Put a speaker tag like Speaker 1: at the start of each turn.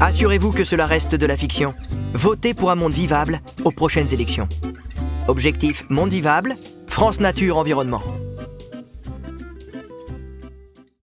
Speaker 1: Assurez-vous que cela reste de la fiction. Votez pour un monde vivable aux prochaines élections. Objectif Monde vivable, France Nature Environnement.